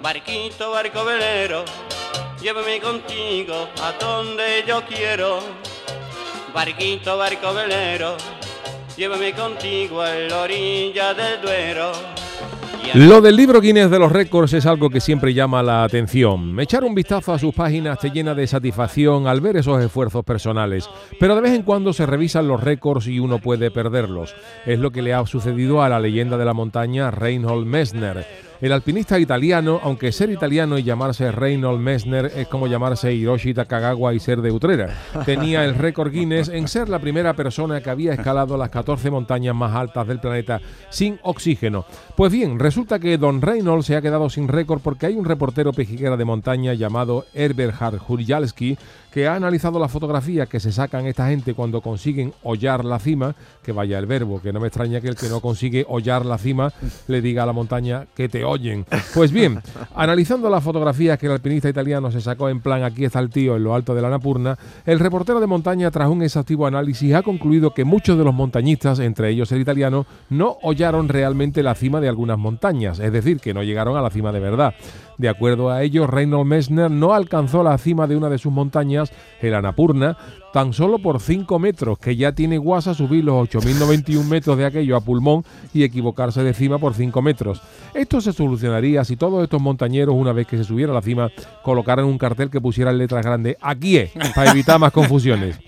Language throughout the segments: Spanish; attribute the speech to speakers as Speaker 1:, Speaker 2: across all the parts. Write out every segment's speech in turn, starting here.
Speaker 1: Barquito, barco velero, llévame contigo a donde yo quiero. Barquito, barco velero, llévame contigo a la orilla del Duero.
Speaker 2: Lo del libro Guinness de los récords es algo que siempre llama la atención. Echar un vistazo a sus páginas te llena de satisfacción al ver esos esfuerzos personales, pero de vez en cuando se revisan los récords y uno puede perderlos. Es lo que le ha sucedido a la leyenda de la montaña Reinhold Messner. El alpinista italiano, aunque ser italiano y llamarse Reinhold Messner es como llamarse Hiroshi Takagawa y ser de Utrera, tenía el récord Guinness en ser la primera persona que había escalado las 14 montañas más altas del planeta sin oxígeno. Pues bien, resulta que Don Reinhold se ha quedado sin récord porque hay un reportero pejiguera de montaña llamado Erberhard Hurjalski que ha analizado la fotografía que se sacan esta gente cuando consiguen hollar la cima, que vaya el verbo, que no me extraña que el que no consigue hollar la cima le diga a la montaña que te oyen. Pues bien, analizando las fotografías que el alpinista italiano se sacó en plan aquí está el tío en lo alto de la Napurna, el reportero de montaña tras un exhaustivo análisis ha concluido que muchos de los montañistas, entre ellos el italiano, no hollaron realmente la cima de algunas montañas, es decir, que no llegaron a la cima de verdad. De acuerdo a ello, Reinhold Messner no alcanzó la cima de una de sus montañas, el Anapurna, tan solo por 5 metros, que ya tiene guasa subir los 8.091 metros de aquello a pulmón y equivocarse de cima por 5 metros. Esto se solucionaría si todos estos montañeros, una vez que se subiera a la cima, colocaran un cartel que pusiera en letras grandes aquí es, para evitar más confusiones.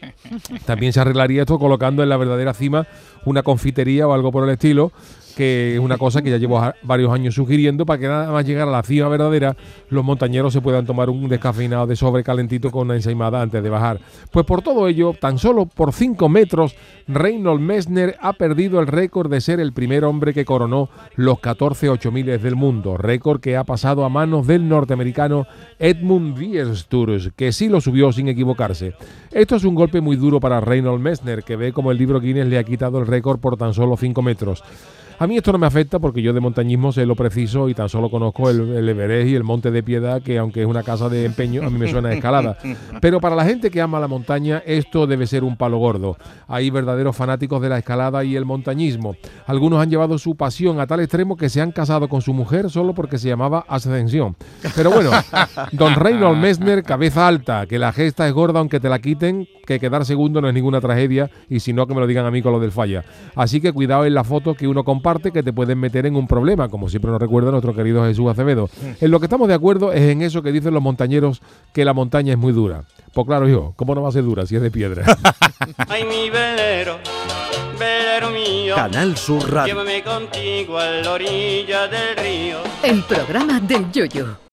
Speaker 2: También se arreglaría esto colocando en la verdadera cima una confitería o algo por el estilo, que es una cosa que ya llevo varios años sugiriendo para que nada más llegar a la cima verdadera, los montañeros se puedan tomar un descafeinado de sobre calentito con una ensaimada antes de bajar. Pues por todo ello, tan solo por 5 metros, Reynold Messner ha perdido el récord de ser el primer hombre que coronó los 14 8000 del mundo, récord que ha pasado a manos del norteamericano Edmund Wiersturz, que sí lo subió sin equivocarse. Esto es un golpe muy duro para Reynold Messner, que ve como el libro Guinness le ha quitado el récord por tan solo 5 metros. A mí esto no me afecta porque yo de montañismo sé lo preciso y tan solo conozco el, Everest y el Monte de Piedad, que aunque es una casa de empeño, a mí me suena escalada. Pero para la gente que ama la montaña, esto debe ser un palo gordo. Hay verdaderos fanáticos de la escalada y el montañismo. Algunos han llevado su pasión a tal extremo que se han casado con su mujer solo porque se llamaba Ascensión. Pero bueno, don Reynold Messner, cabeza alta, que la gesta es gorda aunque te la quiten, que quedar segundo no es ninguna tragedia y si no que me lo digan a mí con lo del falla. Así que cuidado en la foto que uno comparte que te pueden meter en un problema, como siempre nos recuerda nuestro querido Jesús Acevedo. En lo que estamos de acuerdo es en eso que dicen los montañeros, que la montaña es muy dura. Pues claro, hijo, ¿cómo no va a ser dura si es de piedra?
Speaker 1: Ay, mi velero, velero mío.
Speaker 3: Canal Sur Radio.
Speaker 1: Llévame contigo a la orilla del río.
Speaker 3: El programa del Yoyo.